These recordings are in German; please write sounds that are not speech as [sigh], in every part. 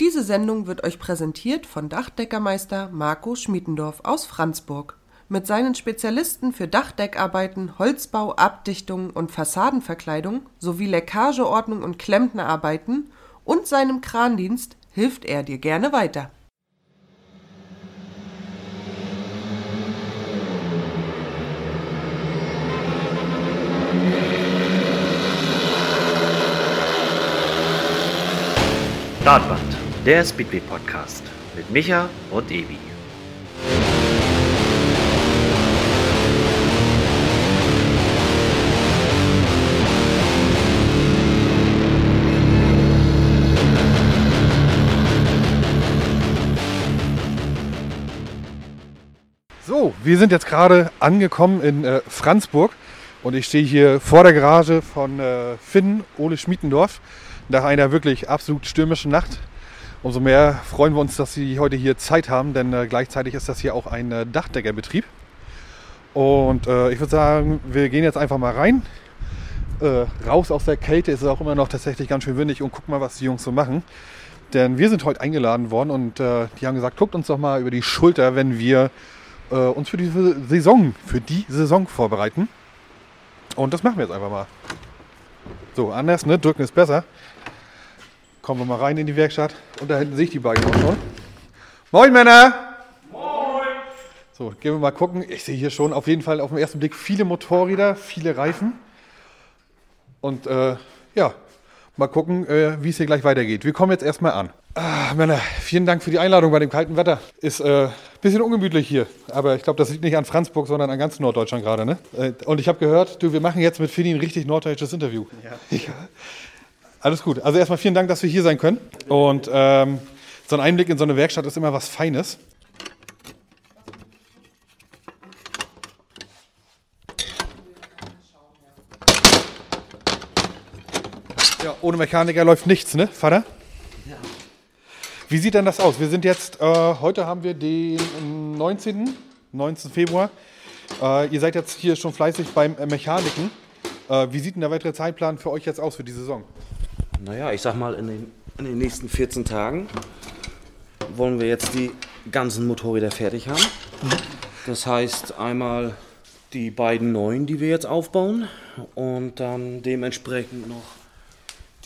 Diese Sendung wird euch präsentiert von Dachdeckermeister Marco Schmiedendorf aus Franzburg. Mit seinen Spezialisten für Dachdeckarbeiten, Holzbau, Abdichtung und Fassadenverkleidung sowie Leckageordnung und Klempnerarbeiten und seinem Krandienst hilft er dir gerne weiter. Startband, der Speedway Podcast mit Micha und Evi. So, wir sind jetzt gerade angekommen in äh, Franzburg und ich stehe hier vor der Garage von äh, Finn Ole Schmiedendorf nach einer wirklich absolut stürmischen Nacht. Umso mehr freuen wir uns, dass Sie heute hier Zeit haben, denn äh, gleichzeitig ist das hier auch ein äh, Dachdeckerbetrieb. Und äh, ich würde sagen, wir gehen jetzt einfach mal rein. Äh, raus aus der Kälte ist es auch immer noch tatsächlich ganz schön windig und gucken mal, was die Jungs so machen. Denn wir sind heute eingeladen worden und äh, die haben gesagt, guckt uns doch mal über die Schulter, wenn wir äh, uns für diese Saison, für die Saison vorbereiten. Und das machen wir jetzt einfach mal. So, anders, ne? Drücken ist besser. Kommen wir mal rein in die Werkstatt. Und da hinten sehe ich die beiden auch schon. Moin Männer! Moin! So, gehen wir mal gucken. Ich sehe hier schon auf jeden Fall auf den ersten Blick viele Motorräder, viele Reifen. Und äh, ja, mal gucken, äh, wie es hier gleich weitergeht. Wir kommen jetzt erstmal an. Ah, Männer, vielen Dank für die Einladung bei dem kalten Wetter. Ist ein äh, bisschen ungemütlich hier, aber ich glaube, das liegt nicht an Franzburg, sondern an ganz Norddeutschland gerade. Ne? Äh, und ich habe gehört, du, wir machen jetzt mit Fini ein richtig norddeutsches Interview. Ja. [laughs] ja. Alles gut. Also erstmal vielen Dank, dass wir hier sein können. Und ähm, so ein Einblick in so eine Werkstatt ist immer was Feines. Ja, ohne Mechaniker läuft nichts, ne, Vater? Ja. Wie sieht denn das aus? Wir sind jetzt, äh, heute haben wir den 19. 19. Februar. Äh, ihr seid jetzt hier schon fleißig beim Mechaniken. Äh, wie sieht denn der weitere Zeitplan für euch jetzt aus für die Saison? Naja, ich sag mal, in den, in den nächsten 14 Tagen wollen wir jetzt die ganzen Motorräder fertig haben. Das heißt einmal die beiden neuen, die wir jetzt aufbauen und dann dementsprechend noch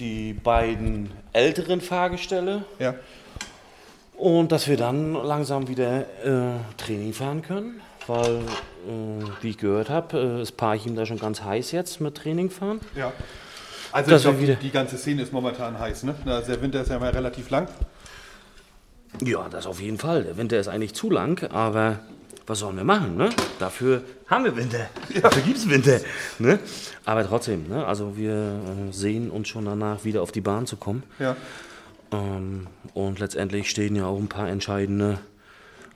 die beiden älteren Fahrgestelle. Ja. Und dass wir dann langsam wieder äh, Training fahren können, weil, äh, wie ich gehört habe, äh, ist Parchim da schon ganz heiß jetzt mit Training fahren. Ja. Also ich glaub, die, ganze Szene ist momentan heiß, ne? Der Winter ist ja mal relativ lang. Ja, das auf jeden Fall. Der Winter ist eigentlich zu lang, aber was sollen wir machen? Ne? Dafür haben wir Winter. [laughs] Ja. Dafür gibt es Winter. Ne? Aber trotzdem, ne? also wir äh, sehen uns schon danach, wieder auf die Bahn zu kommen. Ja. Ähm, und letztendlich stehen ja auch ein paar entscheidende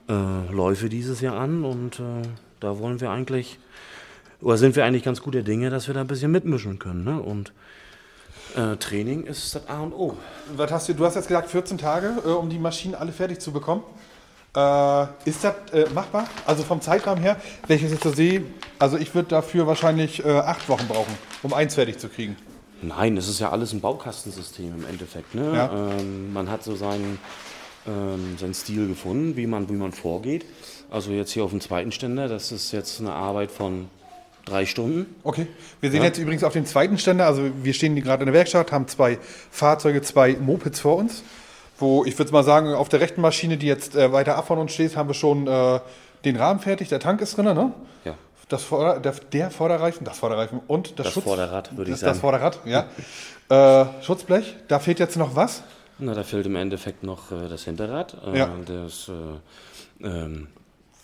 äh, Läufe dieses Jahr an. Und äh, da wollen wir eigentlich, oder sind wir eigentlich ganz gute Dinge, dass wir da ein bisschen mitmischen können. Ne? Und äh, Training ist das A und O. Was hast du, du hast jetzt gesagt 14 Tage, äh, um die Maschinen alle fertig zu bekommen. Äh, ist das äh, machbar? Also vom Zeitrahmen her, wenn ich es jetzt so sehe, also ich würde dafür wahrscheinlich äh, acht Wochen brauchen, um eins fertig zu kriegen. Nein, das ist ja alles ein Baukastensystem im Endeffekt. Ne? Ja. Ähm, man hat so seinen, ähm, seinen Stil gefunden, wie man, wie man vorgeht. Also jetzt hier auf dem zweiten Ständer, das ist jetzt eine Arbeit von drei Stunden. Okay. Wir sehen ja. jetzt übrigens auf dem zweiten Ständer, also wir stehen gerade in der Werkstatt, haben zwei Fahrzeuge, zwei Mopeds vor uns. Wo ich würde mal sagen, auf der rechten Maschine, die jetzt äh, weiter ab von uns steht, haben wir schon äh, den Rahmen fertig. Der Tank ist drin, ne? Ja. Das Vorder-, der, der, Vorderreifen, das Vorderreifen und das, das Schutz, Vorderrad, würde ich sagen. Das Vorderrad, ja. [laughs] äh, Schutzblech, da fehlt jetzt noch was? Na, da fehlt im Endeffekt noch äh, das Hinterrad. Äh, ja. Das, äh, ähm,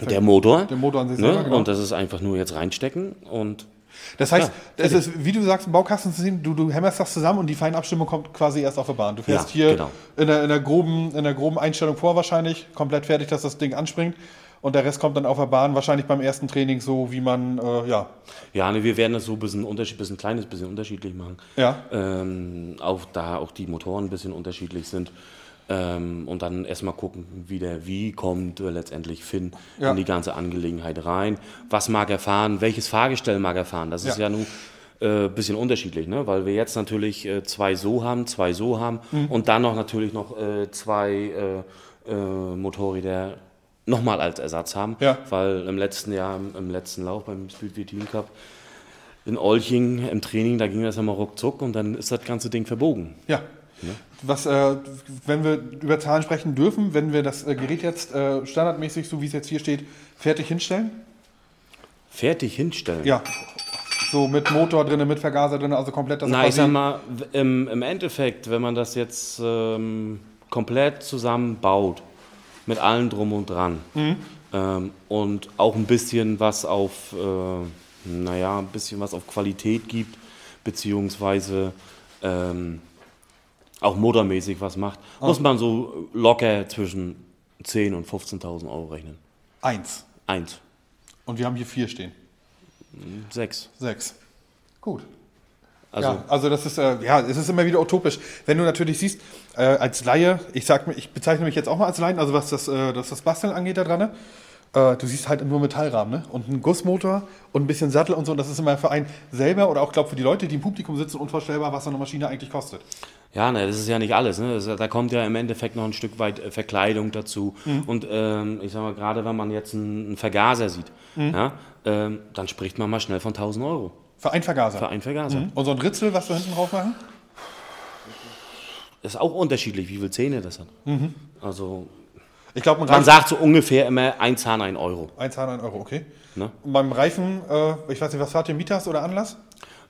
der Motor. Der Motor an sich ne? selber, genau. Und das ist einfach nur jetzt reinstecken und Das heißt, Ja, es ist, wie du sagst, ein Baukastensystem, du, du hämmerst das zusammen und die Feinabstimmung kommt quasi erst auf der Bahn. Du fährst Ja, hier genau. in, der, in, der groben, in der groben Einstellung vor wahrscheinlich, komplett fertig, dass das Ding anspringt. Und der Rest kommt dann auf der Bahn, wahrscheinlich beim ersten Training so, wie man, äh, ja. ja, ne, wir werden das so ein bisschen, unterschied, bisschen kleines bisschen unterschiedlich machen. Ja. Ähm, auch da auch die Motoren ein bisschen unterschiedlich sind. Ähm, und dann erstmal gucken, wie, der, wie kommt äh, letztendlich Finn Ja. in die ganze Angelegenheit rein. Was mag er fahren? Welches Fahrgestell mag er fahren? Das ist Ja. ja nun äh, bisschen unterschiedlich, ne? weil wir jetzt natürlich äh, zwei so haben, zwei so haben und dann noch natürlich noch äh, zwei äh, Motorräder nochmal als Ersatz haben, Ja. weil im letzten Jahr, im, im letzten Lauf beim Speedway Team Cup in Olching im Training, da ging das immer ruckzuck und dann ist das ganze Ding verbogen. Ja. Was, äh, wenn wir über Zahlen sprechen dürfen, wenn wir das äh, Gerät jetzt äh, standardmäßig, so wie es jetzt hier steht, fertig hinstellen? Fertig hinstellen. Ja. So mit Motor drin, mit Vergaser drin, also komplett das Na, ich sag mal, im, im Endeffekt, wenn man das jetzt ähm, komplett zusammenbaut, mit allem drum und dran, ähm, und auch ein bisschen was auf, äh, naja, ein bisschen was auf Qualität gibt, beziehungsweise ähm, auch motormäßig was macht, muss man so locker zwischen 10.000 und 15.000 Euro rechnen. Eins. Eins, Und wir haben hier vier stehen. sechs. Sechs. Gut. Also, ja, also das ist, äh, ja, es ist immer wieder utopisch. Wenn du natürlich siehst, äh, als Laie, ich sag mir, ich bezeichne mich jetzt auch mal als Laien, also was das, äh, das, das Basteln angeht da dran, ne? Äh, du siehst halt nur Metallrahmen, ne? Und einen Gussmotor und ein bisschen Sattel und so. Und das ist immer für einen selber oder auch, glaube für die Leute, die im Publikum sitzen, unvorstellbar, was so eine Maschine eigentlich kostet. Ja, ne, das ist ja nicht alles. Ne? Das, da kommt ja im Endeffekt noch ein Stück weit äh, Verkleidung dazu. Und ähm, ich sag mal, gerade wenn man jetzt einen, Vergaser sieht, ja, ähm, dann spricht man mal schnell von 1000 Euro Für einen Vergaser. für einen Vergaser. Und so ein Ritzel, was wir hinten drauf machen? Ist auch unterschiedlich, wie viele Zähne das hat. Also Ich glaube, man sagt so ungefähr immer ein Zahn, ein Euro. ein Zahn, ein Euro, okay. Ne? Und beim Reifen, äh, ich weiß nicht, was fahrt ihr, Mieters oder Anlass?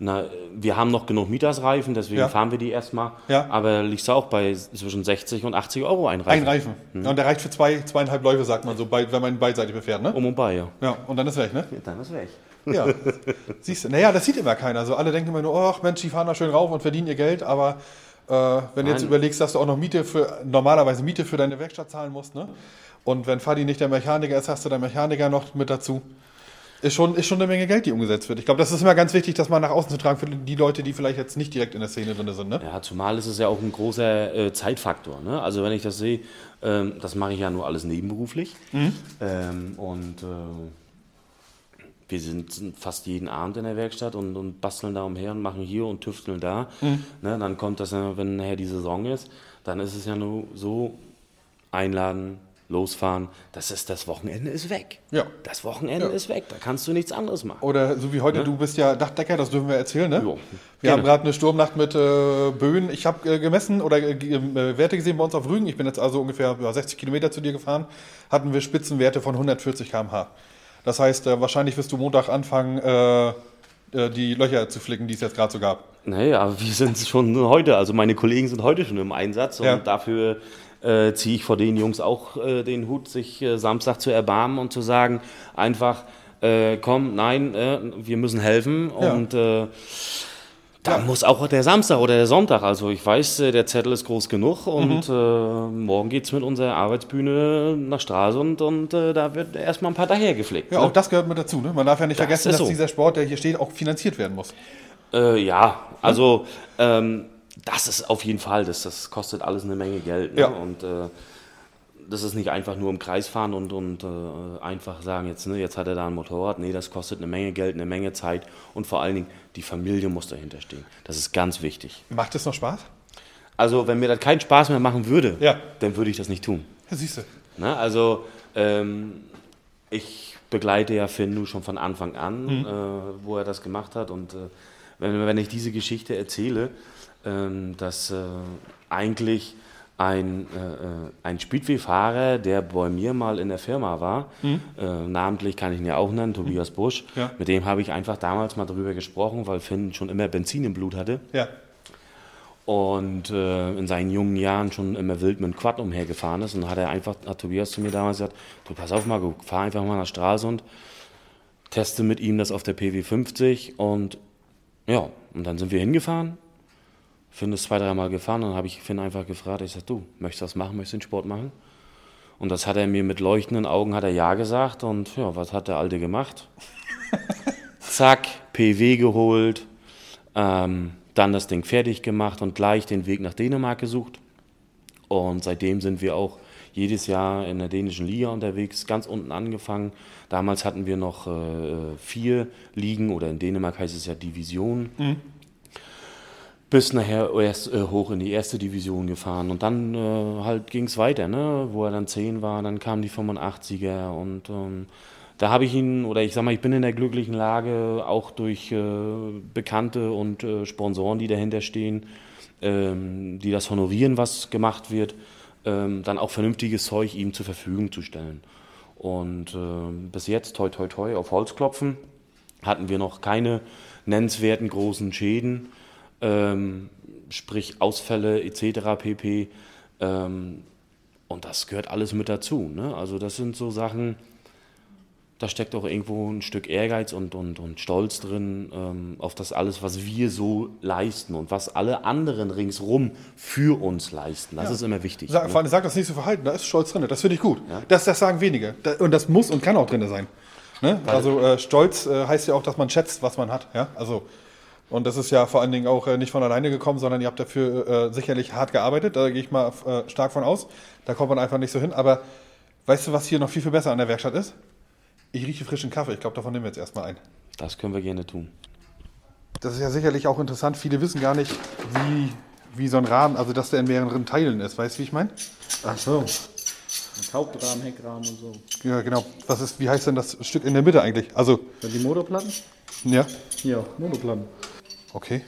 Na, wir haben noch genug Mietersreifen, deswegen Ja. fahren wir die erstmal. Ja. Aber liegst du auch bei zwischen 60 und 80 Euro ein Reifen. Ein Reifen. Ja, und der reicht für zwei, zweieinhalb Läufe, sagt man so, bei, wenn man ihn beidseitig befährt, ne? Um und bei, ja. Ja, und dann ist weg, ne? Dann ist weg. Ja. [laughs] Siehst du, naja, das sieht immer keiner. So alle denken immer nur, ach Mensch, die fahren da schön rauf und verdienen ihr Geld, aber äh, wenn du jetzt überlegst, dass du auch noch Miete für, normalerweise Miete für deine Werkstatt zahlen musst, ne? Und wenn Fadi nicht der Mechaniker ist, hast du den Mechaniker noch mit dazu. Ist schon, ist schon eine Menge Geld, die umgesetzt wird. Ich glaube, das ist immer ganz wichtig, das mal nach außen zu tragen für die Leute, die vielleicht jetzt nicht direkt in der Szene drin sind, ne? Ja, zumal ist es ja auch ein großer äh, Zeitfaktor. Ne? Also wenn ich das sehe, ähm, das mache ich ja nur alles nebenberuflich. Ähm, und äh, wir sind fast jeden Abend in der Werkstatt und, und basteln da umher und machen hier und tüfteln da. Ne? Dann kommt das, ja, wenn nachher die Saison ist, dann ist es ja nur so, einladen, losfahren, das ist das Wochenende ist weg. Ja. Das Wochenende Ja. ist weg, da kannst du nichts anderes machen. Oder so wie heute, du bist ja Dachdecker, das dürfen wir erzählen, ne? Ja, Wir gerne. haben gerade eine Sturmnacht mit äh, Böen. Ich habe äh, gemessen oder äh, äh, Werte gesehen bei uns auf Rügen. Ich bin jetzt also ungefähr ja, 60 Kilometer zu dir gefahren. Hatten wir Spitzenwerte von 140 km/h. Das heißt, äh, wahrscheinlich wirst du Montag anfangen, äh, äh, die Löcher zu flicken, die es jetzt gerade so gab. Aber wir sind schon heute, also meine Kollegen sind heute schon im Einsatz und Ja. dafür äh, ziehe ich vor den Jungs auch äh, den Hut, sich äh, Samstag zu erbarmen und zu sagen, einfach, komm, nein, wir müssen helfen Ja. und da muss auch der Samstag oder der Sonntag, also ich weiß, äh, der Zettel ist groß genug und Mhm. äh, morgen geht es mit unserer Arbeitsbühne nach Stralsund und äh, da wird erstmal ein paar dahergeflickt. Ja, ne? auch das gehört mit dazu. Ne? Man darf ja nicht Das vergessen, dass so. dieser Sport, der hier steht, auch finanziert werden muss. Äh, ja, also ähm, das ist auf jeden Fall, das, das kostet alles eine Menge Geld. Ne? Ja. Und äh, das ist nicht einfach nur im Kreis fahren und, und äh, einfach sagen, jetzt, ne, jetzt hat er da ein Motorrad. Nee, das kostet eine Menge Geld, eine Menge Zeit und vor allen Dingen die Familie muss dahinter stehen. Das ist ganz wichtig. Macht es noch Spaß? Also wenn mir das keinen Spaß mehr machen würde, Ja. dann würde ich das nicht tun. Ja, siehst du. Ne? Also ähm, ich begleite ja Finn nun schon von Anfang an, äh, wo er das gemacht hat. Und äh, wenn, wenn ich diese Geschichte erzähle, ähm, dass äh, eigentlich ein, äh, äh, ein Speedway-Fahrer, der bei mir mal in der Firma war, äh, namentlich kann ich ihn ja auch nennen, Tobias Busch, Ja. mit dem habe ich einfach damals mal drüber gesprochen, weil Finn schon immer Benzin im Blut hatte Ja. und äh, in seinen jungen Jahren schon immer wild mit dem Quad umhergefahren ist. Und hat er einfach, hat Tobias zu mir damals gesagt, du pass auf Marco, fahr einfach mal nach Stralsund, teste mit ihm das auf der PW50 und ja, und dann sind wir hingefahren. Finn ist zwei, dreimal gefahren, dann habe ich Finn einfach gefragt, ich sag, du, möchtest du das machen, möchtest du den Sport machen? Und das hat er mir mit leuchtenden Augen, hat er ja gesagt und ja, was hat der Alte gemacht? [laughs] Zack, PW geholt, ähm, dann das Ding fertig gemacht und gleich den Weg nach Dänemark gesucht. Und seitdem sind wir auch jedes Jahr in der dänischen Liga unterwegs, ganz unten angefangen. Damals hatten wir noch äh, vier Ligen oder in Dänemark heißt es ja Division. Mhm. Bis nachher erst äh, hoch in die erste Division gefahren und dann äh, halt ging es weiter, ne? wo er dann 10 war, dann kamen die 85er und ähm, da habe ich ihn, oder ich sag mal, ich bin in der glücklichen Lage, auch durch äh, Bekannte und äh, Sponsoren, die dahinter stehen, ähm, die das honorieren, was gemacht wird, ähm, dann auch vernünftiges Zeug ihm zur Verfügung zu stellen. Und äh, bis jetzt, toi, toi, toi, auf Holz klopfen, hatten wir noch keine nennenswerten großen Schäden, ähm, sprich Ausfälle etc. pp. Ähm, und das gehört alles mit dazu. Ne? Also das sind so Sachen, da steckt auch irgendwo ein Stück Ehrgeiz und, und, und Stolz drin ähm, auf das alles, was wir so leisten und was alle anderen ringsrum für uns leisten. Das ja. ist immer wichtig. Sag, ne? sag das nicht so verhalten, da ist Stolz drin. Das finde ich gut. Ja? Das, das sagen wenige. Und das muss und kann auch drin sein. Ne? Also äh, Stolz äh, heißt ja auch, dass man schätzt, was man hat. Ja? Also, und das ist ja vor allen Dingen auch äh, nicht von alleine gekommen, sondern ihr habt dafür äh, sicherlich hart gearbeitet. Da gehe ich mal äh, stark von aus. Da kommt man einfach nicht so hin. Aber weißt du, was hier noch viel, viel besser an der Werkstatt ist? Ich rieche frischen Kaffee. Ich glaube, davon nehmen wir jetzt erstmal ein. Das können wir gerne tun. Das ist ja sicherlich auch interessant. Viele wissen gar nicht, wie, wie so ein Rahmen, also dass der in mehreren Teilen ist. Weißt du, wie ich meine? Ach so. Hauptrahmen, Heckrahmen und so. Ja, genau. Was ist, wie heißt denn das Stück in der Mitte eigentlich? Also. Die Motorplatten? Ja. Ja, Motorplatten. Okay.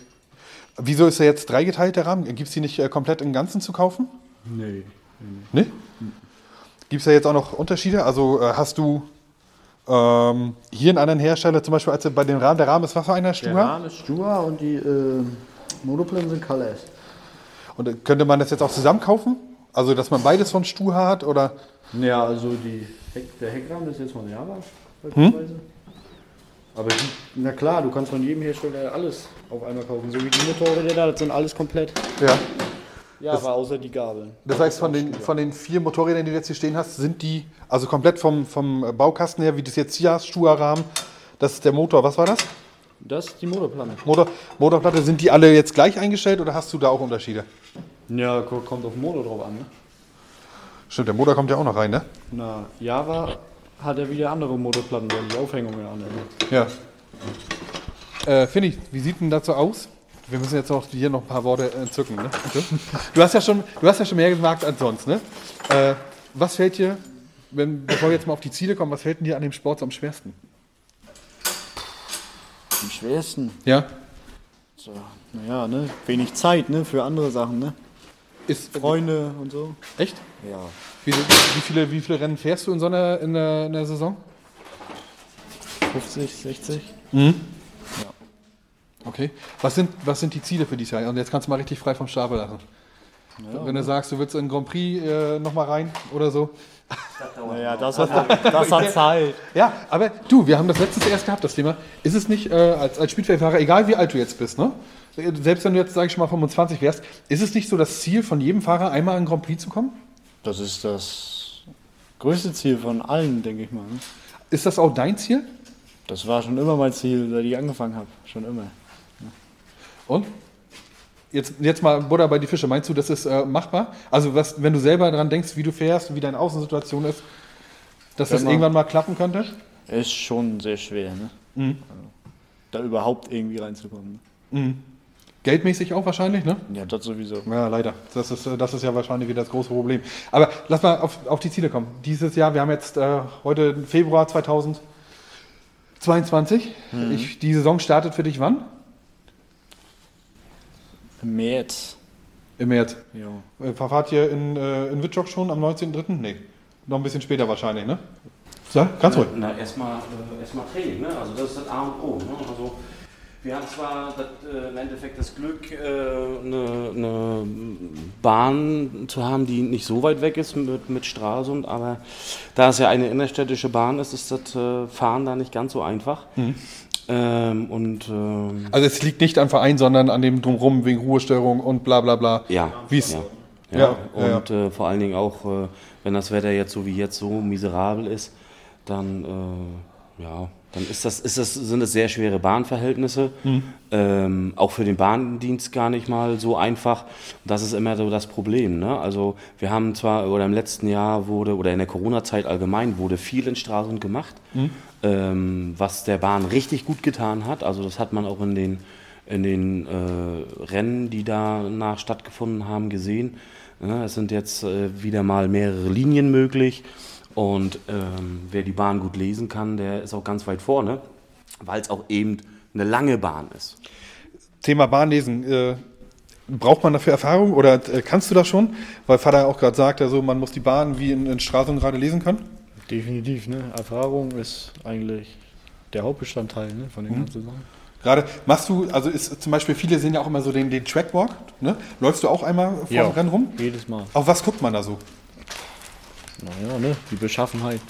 Wieso ist er jetzt dreigeteilt, der Rahmen? Gibt es die nicht äh, komplett im Ganzen zu kaufen? Nee. Nee? Gibt es da jetzt auch noch Unterschiede? Also äh, hast du ähm, hier einen anderen Hersteller, zum Beispiel als bei dem Rahmen, der Rahmen ist was für einer? Stua? Der Rahmen ist Stua und die äh, Monoplanen sind Colors. Und äh, könnte man das jetzt auch zusammen kaufen? Also, dass man beides von Stua hat oder? Ja, also die Heck, der Heckrahmen ist jetzt von Java beispielsweise. Hm? Aber die, na klar, du kannst von jedem Hersteller alles auf einmal kaufen. So wie die Motorräder da, das sind alles komplett. Ja. Ja, das, aber außer die Gabeln. Das heißt, von den, von den vier Motorrädern, die du jetzt hier stehen hast, sind die, also komplett vom, vom Baukasten her, wie das jetzt hier hast, Stuhlrahmen, das ist der Motor, was war das? Das ist die Motorplatte. Motor, Motorplatte, sind die alle jetzt gleich eingestellt oder hast du da auch Unterschiede? Ja, kommt auf den Motor drauf an, ne? Stimmt, der Motor kommt ja auch noch rein, ne? Na, Java hat ja wieder andere Motorplatten, weil die Aufhängungen an. Ja. Äh, Finde ich, wie sieht denn das so aus? Wir müssen jetzt auch hier noch ein paar Worte entzücken. Ne? Du, hast ja schon, du hast ja schon mehr gesagt als sonst. Ne? Äh, was fällt dir, wenn, bevor wir jetzt mal auf die Ziele kommen, was fällt dir an dem Sport so am schwersten? Am schwersten? Ja. So, naja, ne? wenig Zeit ne? für andere Sachen. Ne? Ist, Freunde und so. Echt? Ja. Wie, wie, viele, wie viele Rennen fährst du in so einer in der, in der Saison? 50, 60. Mhm. Okay. Was sind, was sind die Ziele für dieses Jahr? Und jetzt kannst du mal richtig frei vom Stapel lassen. Ja, Wenn du sagst, du willst in den Grand Prix äh, nochmal rein oder so. [laughs] Naja, das hat, das hat [laughs] Zeit. Ja, aber du, wir haben das letztes erst gehabt, das Thema. Ist es nicht, äh, als, als Speedway-Fahrer, egal wie alt du jetzt bist, ne? Selbst wenn du jetzt, sage ich mal, 25 wärst, ist es nicht so das Ziel von jedem Fahrer, einmal in den Grand Prix zu kommen? Das ist das größte Ziel von allen, denke ich mal. Ne? Ist das auch dein Ziel? Das war schon immer mein Ziel, seit ich angefangen habe. Schon immer. Und? Jetzt, jetzt mal Butter bei die Fische. Meinst du, das ist äh, machbar? Also, was, wenn du selber daran denkst, wie du fährst, wie deine Außensituation ist, dass das irgendwann mal klappen könnte? Ist schon sehr schwer, ne? Mhm. Also, da überhaupt irgendwie reinzukommen. Ne? Mhm. Geldmäßig auch wahrscheinlich, ne? Ja, das sowieso. Ja, leider. Das ist, das ist ja wahrscheinlich wieder das große Problem. Aber lass mal auf, auf die Ziele kommen. Dieses Jahr, wir haben jetzt äh, heute Februar 2022. Mhm. Ich, die Saison startet für dich wann? Im März. Im März? Ja. Äh, verfahrt ihr in, äh, in Wittstock schon am 19.03.? Nee. Noch ein bisschen später wahrscheinlich, ne? So, ganz ruhig. Na, erstmal äh, erst Training, ne? Also das ist das A und O. Ne? Also wir haben zwar das, äh, im Endeffekt das Glück, äh, eine, eine, Bahn zu haben, die nicht so weit weg ist mit, mit Stralsund, aber da es ja eine innerstädtische Bahn ist, ist das äh, Fahren da nicht ganz so einfach. Mhm. Ähm, und, ähm, also es liegt nicht am Verein, sondern an dem Drumherum wegen Ruhestörung und bla bla bla. Ja. Wie es. Ja. Ja. ja. Und ja. Äh, vor allen Dingen auch, äh, wenn das Wetter jetzt so wie jetzt so miserabel ist, dann äh, ja, Dann ist das, ist das, sind es sehr schwere Bahnverhältnisse. Ähm, auch für den Bahndienst gar nicht mal so einfach. Das ist immer so das Problem. Ne? Also wir haben zwar, oder im letzten Jahr wurde, oder in der Corona-Zeit allgemein, wurde viel in Stralsund gemacht, ähm, was der Bahn richtig gut getan hat. Also das hat man auch in den, in den äh, Rennen, die danach stattgefunden haben, gesehen. Ja, es sind jetzt äh, wieder mal mehrere Linien möglich. Und ähm, wer die Bahn gut lesen kann, der ist auch ganz weit vorne, weil es auch eben eine lange Bahn ist. Thema Bahnlesen. Äh, braucht man dafür Erfahrung oder äh, kannst du das schon? Weil Vater auch gerade sagt, also man muss die Bahn wie in, in Stralsund gerade lesen können. Definitiv, ne? Erfahrung ist eigentlich der Hauptbestandteil ne? von den ganzen Sachen. Gerade machst du, also ist zum Beispiel, viele sehen ja auch immer so den, den Trackwalk. Ne? Läufst du auch einmal vor dem Rennen rum? jedes Mal. Auf was guckt man da so? Naja, ne? Die Beschaffenheit.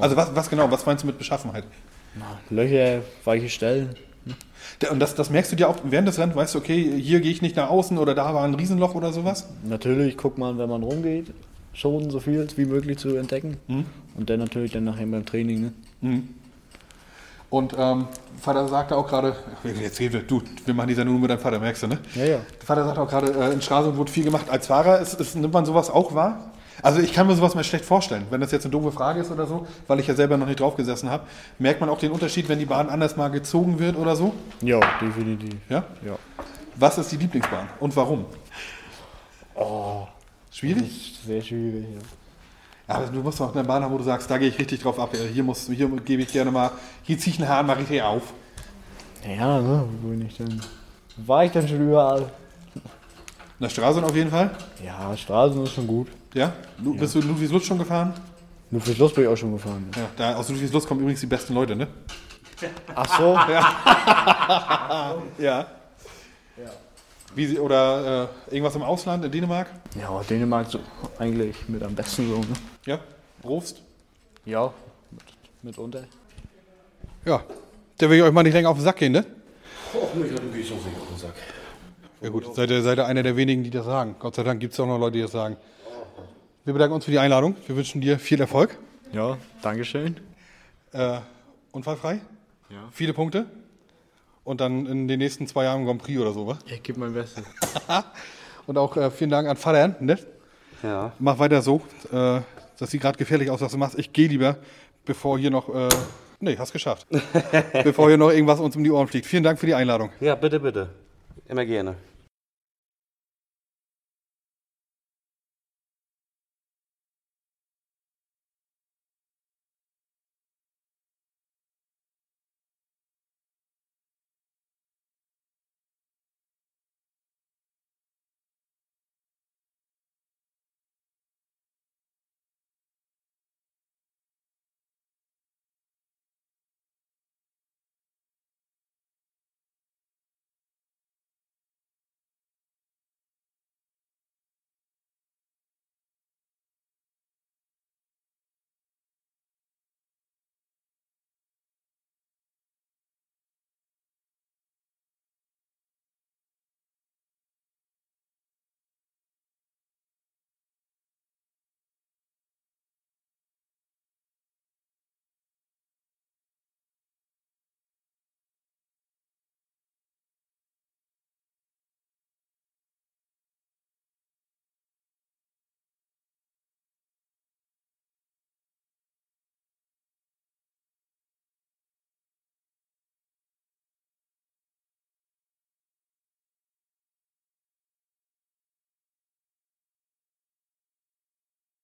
Also was, was genau, was meinst du mit Beschaffenheit? Löcher, weiche Stellen. Da- Und das, das merkst du dir auch während des Rennens, weißt du, okay, hier gehe ich nicht nach außen oder da war ein Riesenloch oder sowas? Natürlich guckt man, wenn man rumgeht, schon so viel wie möglich zu entdecken. Und dann natürlich dann nachher beim Training. Ne? Und ähm, Vater sagte auch gerade, jetzt reden wir, du, wir machen die Sendung nur mit deinem Vater, merkst du, ne? Ja, ja. Vater sagt auch gerade, äh, in Stralsund wurde viel gemacht. Als Fahrer ist, ist, nimmt man sowas auch wahr? Also ich kann mir sowas mal schlecht vorstellen, wenn das jetzt eine doofe Frage ist oder so, weil ich ja selber noch nicht drauf gesessen habe. Merkt man auch den Unterschied, wenn die Bahn anders mal gezogen wird oder so? Ja, definitiv. Ja? Ja. Was ist die Lieblingsbahn und warum? Schwierig? Ist sehr schwierig, ja. Ja, aber du musst doch eine Bahn haben, wo du sagst, da gehe ich richtig drauf ab. Hier, muss, hier gebe ich gerne mal, hier ziehe ich einen Hahn mal richtig auf. Ja, ne? Wo bin ich denn? War ich denn schon überall? Nach Stralsund auf jeden Fall. Ja, Straßen ist schon gut. Ja? Du, Bist du in Ludwigslust schon gefahren? Schloss bin ich auch schon gefahren. Ja, da, aus Ludwigslust kommen übrigens die besten Leute, ne? [laughs] Ach so? [laughs] Ja. Wie sie, oder äh, irgendwas im Ausland, in Dänemark? Ja, Dänemark so eigentlich mit am besten so, ne? Ja. Rufst? Ja, mit, mitunter. Ja. Der will ich euch mal nicht länger auf den Sack gehen, ne? Oh, Micha, du gehst uns nicht auf den Sack. Ja gut, seid ihr, seid ihr einer der wenigen, die das sagen. Gott sei Dank gibt es auch noch Leute, die das sagen. Wir bedanken uns für die Einladung. Wir wünschen dir viel Erfolg. Ja, Dankeschön. Äh, unfallfrei. Ja. Viele Punkte. Und dann in den nächsten zwei Jahren Grand Prix oder so, wa? Ich gebe mein Bestes. [laughs] Und auch äh, vielen Dank an Vater, ne? Ja. Mach weiter so. Äh, das sieht gerade gefährlich aus, was du machst. Ich gehe lieber, bevor hier noch. Äh, nee, hast geschafft. [laughs] bevor hier noch irgendwas uns um die Ohren fliegt. Vielen Dank für die Einladung. Ja, bitte, bitte. Immer gerne.